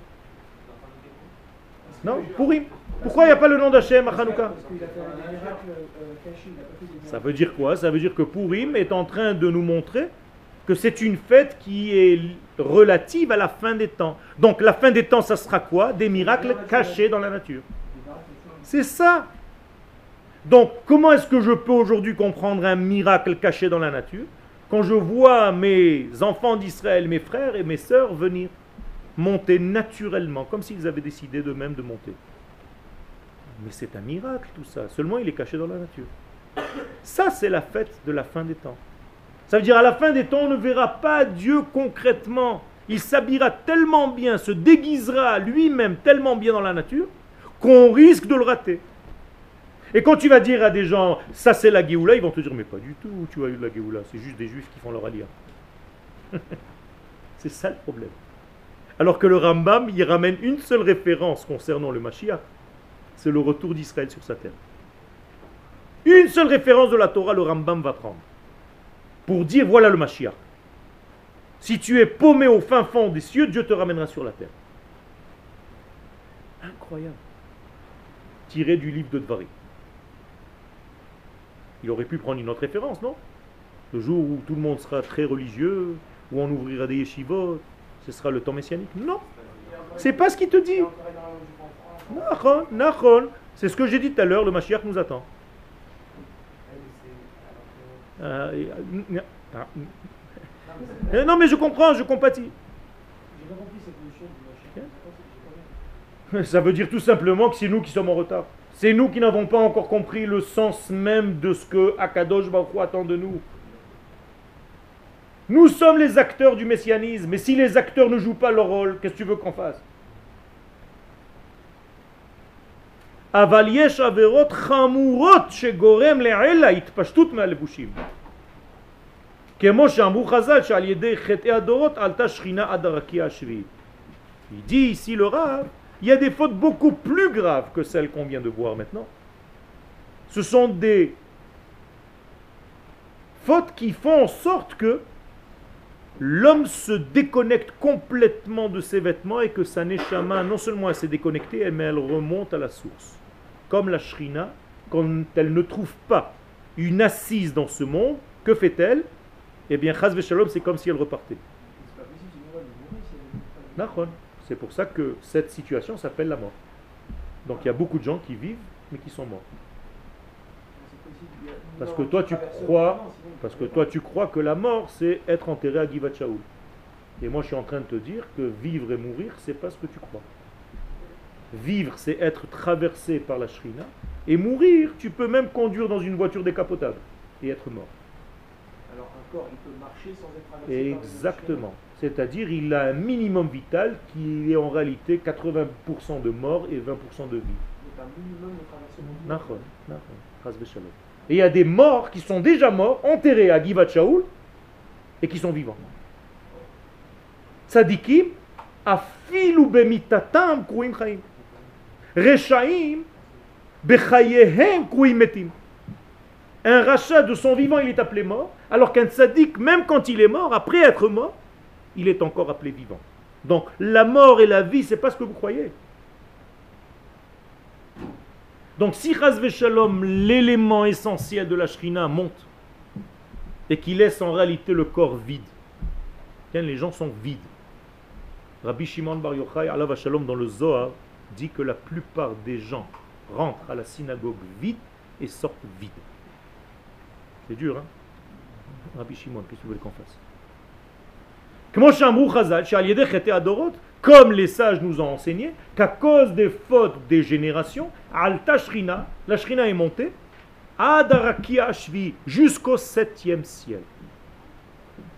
Non Pourri. Pourquoi il n'y a pas le nom d'Hachem à Hanouka? Ça veut dire quoi? Ça veut dire que Purim est en train de nous montrer que c'est une fête qui est relative à la fin des temps. Donc la fin des temps, ça sera quoi? Des miracles cachés dans la nature. C'est ça. Donc comment est-ce que je peux aujourd'hui comprendre un miracle caché dans la nature quand je vois mes enfants d'Israël, mes frères et mes sœurs venir monter naturellement, comme s'ils avaient décidé d'eux-mêmes de monter? Mais c'est un miracle tout ça, seulement il est caché dans la nature. Ça, c'est la fête de la fin des temps. Ça veut dire à la fin des temps, on ne verra pas Dieu concrètement. Il s'habillera tellement bien, se déguisera lui-même tellement bien dans la nature, qu'on risque de le rater. Et quand tu vas dire à des gens, ça c'est la Géoula, ils vont te dire, mais pas du tout, tu as eu la Géoula, c'est juste des juifs qui font leur alia. c'est ça le problème. Alors que le Rambam, il ramène une seule référence concernant le Mashiach, c'est le retour d'Israël sur sa terre. Une seule référence de la Torah, le Rambam va prendre. Pour dire, voilà le Mashiach. Si tu es paumé au fin fond des cieux, Dieu te ramènera sur la terre. Incroyable. Tiré du livre de Dvarim. Il aurait pu prendre une autre référence, non? Le jour où tout le monde sera très religieux, où on ouvrira des yeshivot, ce sera le temps messianique. Non, c'est pas ce qu'il te dit. C'est ce que j'ai dit tout à l'heure, le Mashiach nous attend. Euh, non mais je comprends, je compatis. Ça veut dire tout simplement que c'est nous qui sommes en retard. C'est nous qui n'avons pas encore compris le sens même de ce que Akadosh Baruch attend de nous. Nous sommes les acteurs du messianisme, mais si les acteurs ne jouent pas leur rôle, qu'est-ce que tu veux qu'on fasse? Il dit ici le Rav, il y a des fautes beaucoup plus graves que celles qu'on vient de voir maintenant. Ce sont des fautes qui font en sorte que l'homme se déconnecte complètement de ses vêtements et que sa neshama, non seulement elle s'est déconnectée, mais elle remonte à la source. Comme la shrina, quand elle ne trouve pas une assise dans ce monde, que fait-elle? Eh bien, chaz shalom, c'est comme si elle repartait. C'est pour ça que cette situation s'appelle la mort. Donc il y a beaucoup de gens qui vivent mais qui sont morts. Parce que toi tu crois, parce que toi tu crois que la mort c'est être enterré à Givat. Et moi je suis en train de te dire que vivre et mourir c'est pas ce que tu crois. Vivre c'est être traversé par la shrina et mourir tu peux même conduire dans une voiture décapotable et être mort. Alors un corps il peut marcher sans être traversé Exactement. C'est-à-dire il a un minimum vital qui est en réalité 80% de mort et 20% de vie. Donc un minimum de traversement. Et il y a des morts qui sont déjà morts, enterrés à Givat Shaul, et qui sont vivants. Tzadikim, afilu bemitatam kruim chaim. Un rachat de son vivant, il est appelé mort, alors qu'un tzaddik, même quand il est mort, après être mort, il est encore appelé vivant. Donc la mort et la vie, c'est pas ce que vous croyez. Donc si Shalom, l'élément essentiel de la Shrina monte et qu'il laisse en réalité le corps vide, les gens sont vides. Rabbi Shimon Bar Yochai, Allah Shalom, dans le Zohar, dit que la plupart des gens rentrent à la synagogue vide et sortent vides. C'est dur, hein? Rabbi Shimon, qu'est-ce que vous voulez qu'on fasse? Comme les sages nous ont enseigné, qu'à cause des fautes des générations, Alta Shrina, la Shrina est montée, Ashvi, jusqu'au septième ciel.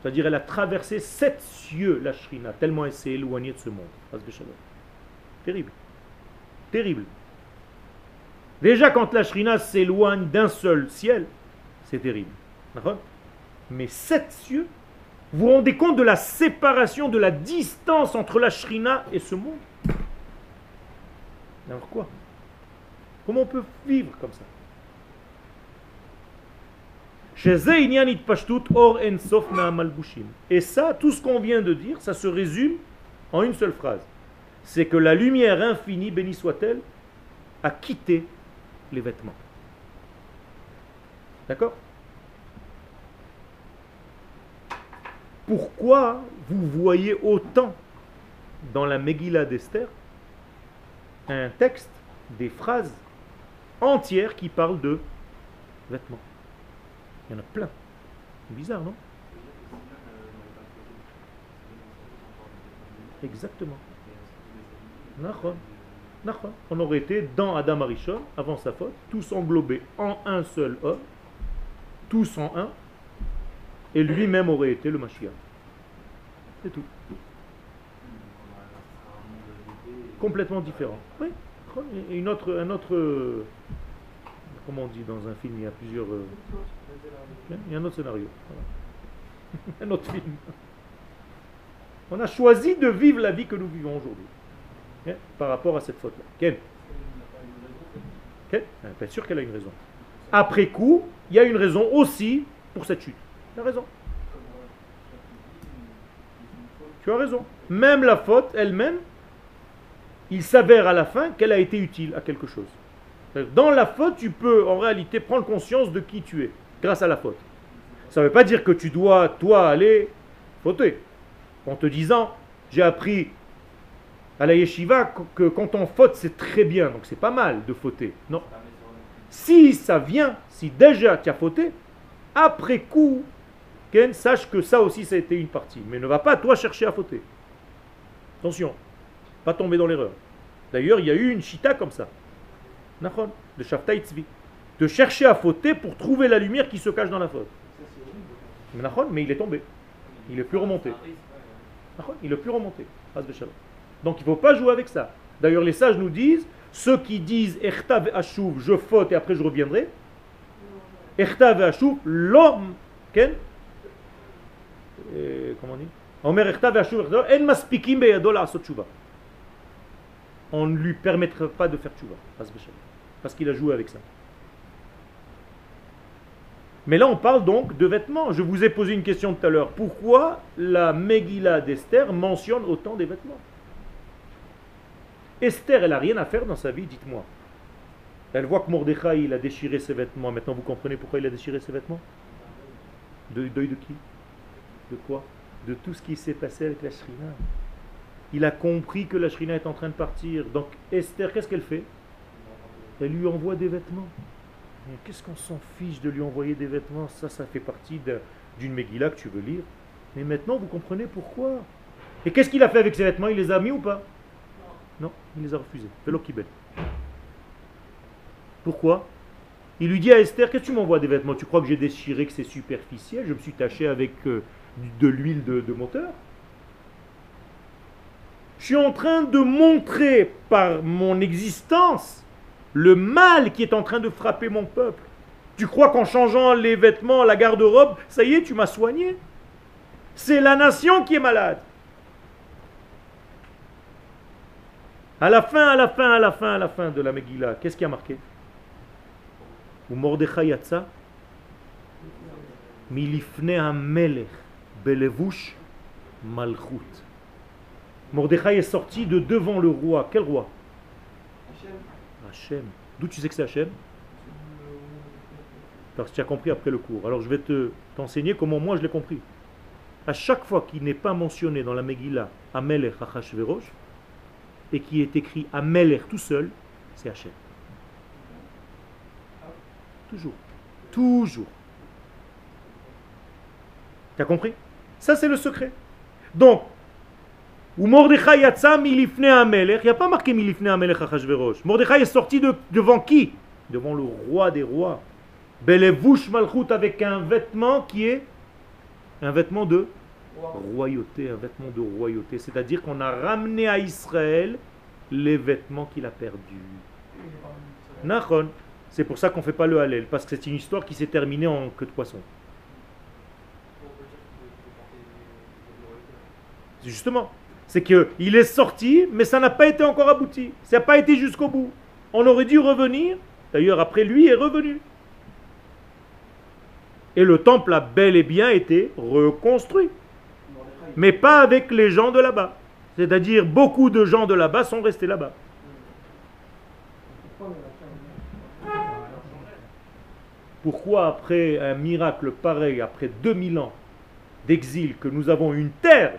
C'est-à-dire, elle a traversé sept cieux, la Shrina, tellement elle s'est éloignée de ce monde. Terrible. Terrible. Déjà, quand la Shrina s'éloigne d'un seul ciel, c'est terrible. Mais sept cieux, vous vous rendez compte de la séparation, de la distance entre la shrina et ce monde? Alors quoi? Comment on peut vivre comme ça? Et ça, tout ce qu'on vient de dire, ça se résume en une seule phrase. C'est que la lumière infinie, bénie soit-elle, a quitté les vêtements. D'accord? Pourquoi vous voyez autant dans la Megillah d'Esther un texte, des phrases entières qui parlent de vêtements? Il y en a plein. Bizarre, non? Exactement. On aurait été dans Adam Arishon, avant sa faute, tous englobés en un seul homme, tous en un, et lui-même aurait été le Mashiach. C'est tout. Complètement différent. Oui. une autre, un autre, comment on dit dans un film, il y a plusieurs, il y a un autre scénario. un autre film. On a choisi de vivre la vie que nous vivons aujourd'hui. Par rapport à cette faute-là. Ken Ken Bien sûr qu'elle a une raison. Après coup, il y a une raison aussi pour cette chute. Tu as raison. Tu as raison. Même la faute elle-même, il s'avère à la fin qu'elle a été utile à quelque chose. Dans la faute, tu peux en réalité prendre conscience de qui tu es, grâce à la faute. Ça ne veut pas dire que tu dois, toi, aller fauter. En te disant, j'ai appris à la yeshiva que quand on faute, c'est très bien. Donc c'est pas mal de fauter. Non. Si ça vient, si déjà tu as fauté, après coup, Ken, sache que ça aussi, ça a été une partie. Mais ne va pas, toi, chercher à fauter. Attention, pas tomber dans l'erreur. D'ailleurs, il y a eu une chita comme ça. De Shaftai Tzvi. De chercher à fauter pour trouver la lumière qui se cache dans la faute. Mais il est tombé. Il est plus remonté. Il est plus remonté. Donc il ne faut pas jouer avec ça. D'ailleurs, les sages nous disent, ceux qui disent Echtav Ashuv, je faute et après je reviendrai. Ashuv, l'homme, Ken? Comment on dit? On ne lui permettra pas de faire tchouva, parce qu'il a joué avec ça. Mais là, on parle donc de vêtements. Je vous ai posé une question tout à l'heure. Pourquoi la Megillah d'Esther mentionne autant des vêtements? Esther, elle n'a rien à faire dans sa vie, dites-moi. Elle voit que Mordechai, il a déchiré ses vêtements. Maintenant, vous comprenez pourquoi il a déchiré ses vêtements? De deuil de qui? De quoi? De tout ce qui s'est passé avec la Shrina. Il a compris que la Shrina est en train de partir. Donc, Esther, qu'est-ce qu'elle fait? Elle lui envoie des vêtements. Qu'est-ce qu'on s'en fiche de lui envoyer des vêtements? Ça, ça fait partie d'une Megillah que tu veux lire. Mais maintenant, vous comprenez pourquoi? Et qu'est-ce qu'il a fait avec ses vêtements? Il les a mis ou pas? Non, il les a refusés. Pourquoi? Il lui dit à Esther, qu'est-ce que tu m'envoies des vêtements? Tu crois que j'ai déchiré, que c'est superficiel? Je me suis taché avec euh, de l'huile de, de moteur? Je suis en train de montrer par mon existence le mal qui est en train de frapper mon peuple. Tu crois qu'en changeant les vêtements, la garde-robe, ça y est, tu m'as soigné? C'est la nation qui est malade. À la fin, à la fin, à la fin, à la fin de la Megillah, qu'est-ce qui a marqué? Ou Mordechai yatsa Milifne melech belevush malchut. Mordechai est sorti de devant le roi. Quel roi? Hachem. D'où tu sais que c'est Hachem? Parce que tu as compris après le cours. Alors je vais te t'enseigner comment moi je l'ai compris. À chaque fois qu'il n'est pas mentionné dans la Megillah Amelech Achashverosh et qui est écrit Amelech tout seul, c'est Hachem. Toujours. Toujours. Tu as compris? Ça c'est le secret. Donc, Mordechai yatsa milifne amelech. Il n'y a pas marqué milifne amelech achashverosh. Mordechai est sorti de, devant qui? Devant le roi des rois. Belevouch malchut avec un vêtement qui est un vêtement de royauté, un vêtement de royauté. C'est-à-dire qu'on a ramené à Israël les vêtements qu'il a perdus. C'est pour ça qu'on ne fait pas le Hallel, parce que c'est une histoire qui s'est terminée en queue de poisson. Justement, c'est qu'il est sorti, mais ça n'a pas été encore abouti. Ça n'a pas été jusqu'au bout. On aurait dû revenir. D'ailleurs, après lui est revenu. Et le temple a bel et bien été reconstruit. Mais pas avec les gens de là-bas. C'est-à-dire, beaucoup de gens de là-bas sont restés là-bas. Pourquoi après un miracle pareil, après 2000 ans d'exil, que nous avons une terre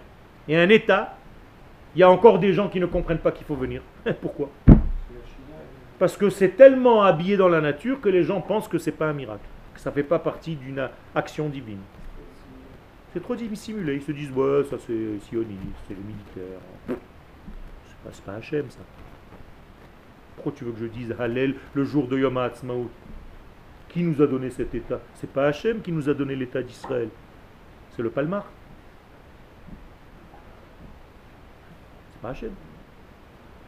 et un État, il y a encore des gens qui ne comprennent pas qu'il faut venir? Pourquoi? Parce que c'est tellement habillé dans la nature que les gens pensent que ce n'est pas un miracle, que ça ne fait pas partie d'une action divine. C'est trop dissimulé. Ils se disent, ouais, ça c'est sioniste, c'est le militaire. C'est pas, pas Hachem ça. Pourquoi tu veux que je dise Hallel le jour de Yom HaAtzmaut? Qui nous a donné cet état? C'est pas Hachem qui nous a donné l'état d'Israël. C'est le Palmar.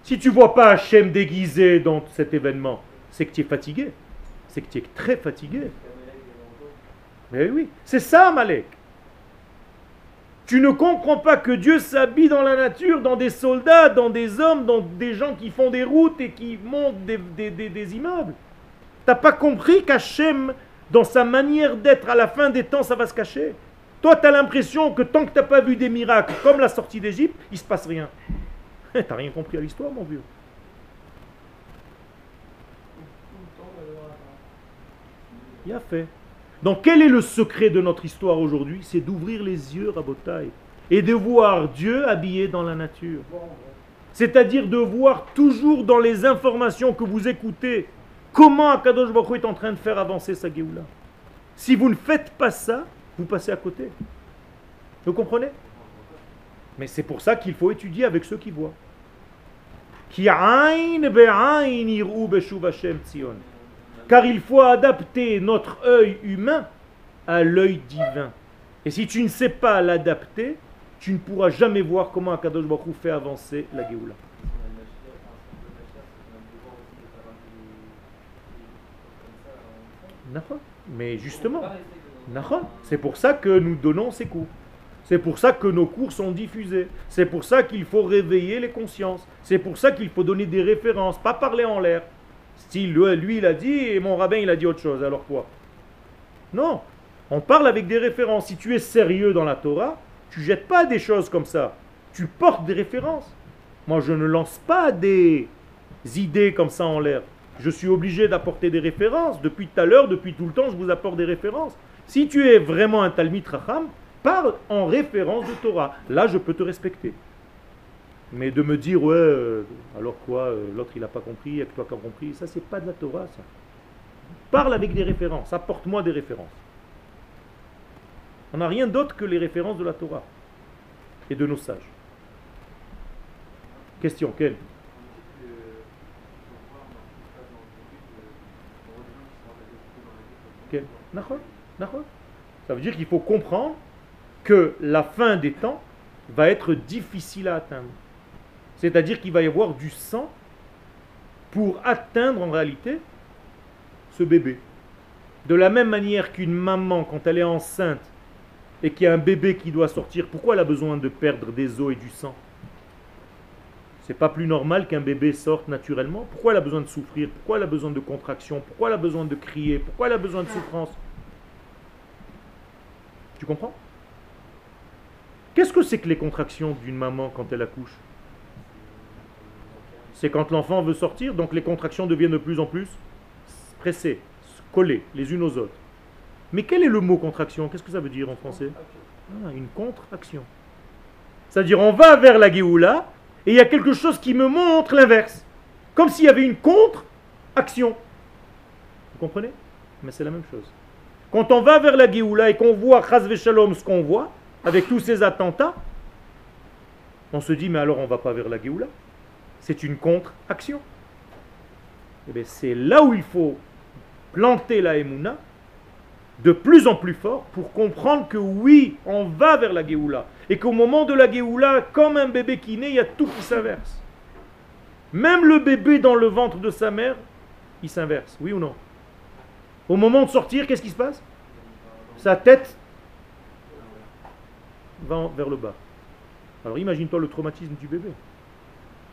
Si tu vois pas Hachem déguisé dans cet événement, c'est que tu es fatigué. C'est que tu es très fatigué. Mais oui, c'est ça Malek. Tu ne comprends pas que Dieu s'habille dans la nature, dans des soldats, dans des hommes, dans des gens qui font des routes et qui montent des, immeubles. T'as pas compris qu'Hachem, dans sa manière d'être à la fin des temps, ça va se cacher? Toi, tu as l'impression que tant que tu n'as pas vu des miracles comme la sortie d'Égypte, il se passe rien. T'as rien compris à l'histoire, mon vieux. Il a fait. Donc quel est le secret de notre histoire aujourd'hui? C'est d'ouvrir les yeux, Rabotai, et de voir Dieu habillé dans la nature. C'est-à-dire de voir toujours dans les informations que vous écoutez comment Akadosh Baruch est en train de faire avancer sa Géoula. Si vous ne faites pas ça, vous passez à côté. Vous comprenez? Mais c'est pour ça qu'il faut étudier avec ceux qui voient. Car il faut adapter notre œil humain à l'œil divin. Et si tu ne sais pas l'adapter, tu ne pourras jamais voir comment Akadosh Baruch fait avancer la Géoula. Mais justement, c'est pour ça que nous donnons ces cours. C'est pour ça que nos cours sont diffusés. C'est pour ça qu'il faut réveiller les consciences. C'est pour ça qu'il faut donner des références, pas parler en l'air. Style, lui il a dit et mon rabbin il a dit autre chose, alors quoi? Non, on parle avec des références. Si tu es sérieux dans la Torah, tu jettes pas des choses comme ça. Tu portes des références. Moi je ne lance pas des idées comme ça en l'air. Je suis obligé d'apporter des références. Depuis tout à l'heure, depuis tout le temps, je vous apporte des références. Si tu es vraiment un Talmud Racham, parle en référence de Torah. Là, je peux te respecter. Mais de me dire, ouais, euh, alors quoi, euh, l'autre il n'a pas compris, il n'y a que toi qui as compris, ça c'est pas de la Torah, ça. Parle avec des références, apporte-moi des références. On n'a rien d'autre que les références de la Torah et de nos sages. Question, quelle Ça veut dire qu'il faut comprendre que la fin des temps va être difficile à atteindre. C'est-à-dire qu'il va y avoir du sang pour atteindre en réalité ce bébé. De la même manière qu'une maman, quand elle est enceinte et qu'il y a un bébé qui doit sortir, pourquoi elle a besoin de perdre des os et du sang? C'est pas plus normal qu'un bébé sorte naturellement? Pourquoi elle a besoin de souffrir? Pourquoi elle a besoin de contraction? Pourquoi elle a besoin de crier? Pourquoi elle a besoin de souffrance? Tu comprends? Qu'est-ce que c'est que les contractions d'une maman quand elle accouche? C'est quand l'enfant veut sortir, donc les contractions deviennent de plus en plus pressées, collées les unes aux autres. Mais quel est le mot contraction? Qu'est-ce que ça veut dire en français? Ah, Une contre-action. C'est-à-dire on va vers la Géoula et il y a quelque chose qui me montre l'inverse. Comme s'il y avait une contre-action. Vous comprenez? Mais c'est la même chose. Quand on va vers la Géoula et qu'on voit Chaz Shalom ce qu'on voit, avec tous ces attentats, on se dit, mais alors on ne va pas vers la Géoula? C'est une contre-action. Eh c'est là où il faut planter la Emouna de plus en plus fort pour comprendre que oui, on va vers la Géoula. Et qu'au moment de la Géoula, comme un bébé qui naît, il y a tout qui s'inverse. Même le bébé dans le ventre de sa mère, il s'inverse, oui ou non? Au moment de sortir, qu'est-ce qui se passe? Sa tête va vers le bas. Alors imagine-toi le traumatisme du bébé.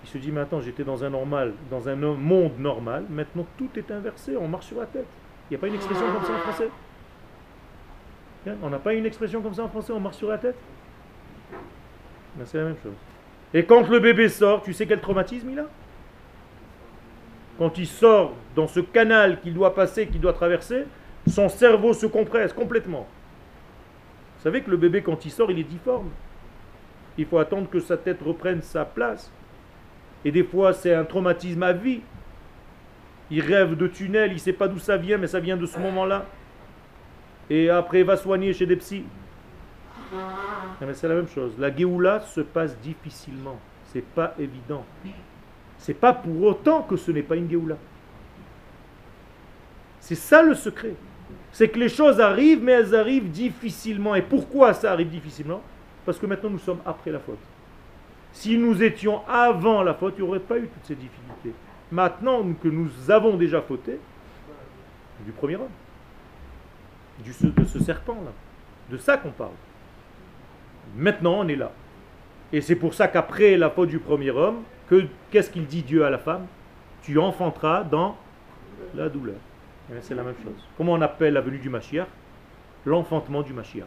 Il se dit, attends, j'étais dans un normal, dans un monde normal, maintenant tout est inversé, on marche sur la tête. Il n'y a pas une expression comme ça en français? On n'a pas une expression comme ça en français, on marche sur la tête? Ben, C'est la même chose. Et quand le bébé sort, tu sais quel traumatisme il a? Quand il sort dans ce canal qu'il doit passer, qu'il doit traverser, son cerveau se compresse complètement. Vous savez que le bébé, quand il sort, il est difforme. Il faut attendre que sa tête reprenne sa place. Et des fois, c'est un traumatisme à vie. Il rêve de tunnel, il ne sait pas d'où ça vient, mais ça vient de ce moment-là. Et après, il va soigner chez des psys. Ah, c'est la même chose. La Géoula se passe difficilement. C'est pas évident. C'est pas pour autant que ce n'est pas une Géoula. C'est ça le secret c'est que les choses arrivent, mais elles arrivent difficilement. Et pourquoi ça arrive difficilement? Parce que maintenant nous sommes après la faute. Si nous étions avant la faute, il n'y aurait pas eu toutes ces difficultés. Maintenant que nous avons déjà fauté, du premier homme, du, de ce serpent-là, de ça qu'on parle. Maintenant, on est là. Et c'est pour ça qu'après la faute du premier homme, que qu'est-ce qu'il dit Dieu à la femme? Tu enfanteras dans la douleur. Eh c'est la même chose. Comment on appelle la venue du Mashiach? L'enfantement du Mashiach.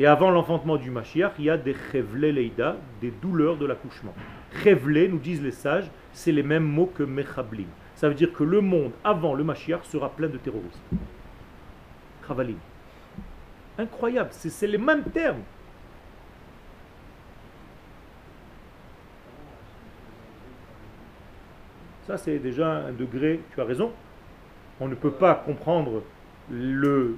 Et avant l'enfantement du Mashiach, il y a des chevlé leida, des douleurs de l'accouchement. Chevlé, nous disent les sages, c'est les mêmes mots que mechablim. Ça veut dire que le monde avant le Mashiach sera plein de terroristes. Chavalim. Incroyable, c'est les mêmes termes. Ça, c'est déjà un degré, tu as raison. On ne peut pas comprendre le,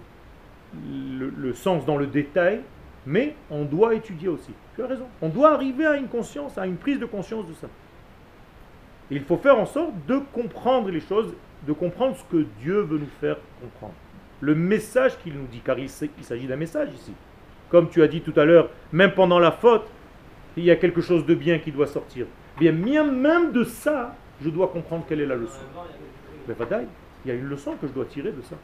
le, sens dans le détail, mais on doit étudier aussi. Tu as raison. On doit arriver à une conscience, à une prise de conscience de ça. il faut faire en sorte de comprendre les choses, de comprendre ce que Dieu veut nous faire comprendre. Le message qu'il nous dit, car il s'agit d'un message ici. Comme tu as dit tout à l'heure, même pendant la faute, il y a quelque chose de bien qui doit sortir. Bien, même de ça, je dois comprendre quelle est la leçon. Mais il y a une leçon que je dois tirer de ça.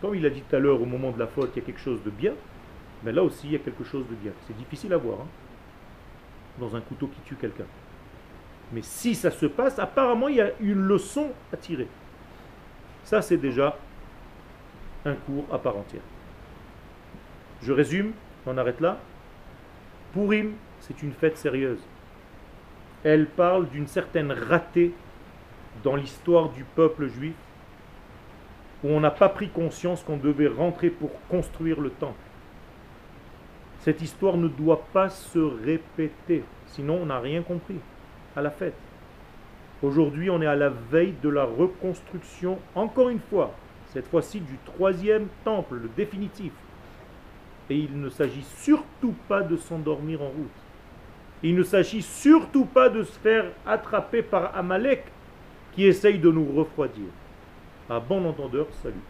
Comme il a dit tout à l'heure, au moment de la faute, il y a quelque chose de bien, mais là aussi, il y a quelque chose de bien. C'est difficile à voir, hein, dans un couteau qui tue quelqu'un. Mais si ça se passe, apparemment, il y a une leçon à tirer. Ça, c'est déjà un cours à part entière. Je résume, on arrête là. Purim, c'est une fête sérieuse elle parle d'une certaine ratée dans l'histoire du peuple juif, où on n'a pas pris conscience qu'on devait rentrer pour construire le temple. Cette histoire ne doit pas se répéter, sinon on n'a rien compris à la fête. Aujourd'hui, on est à la veille de la reconstruction, encore une fois, cette fois-ci du troisième temple, le définitif. Et il ne s'agit surtout pas de s'endormir en route. Il ne s'agit surtout pas de se faire attraper par Amalek qui essaye de nous refroidir. À bon entendeur, salut.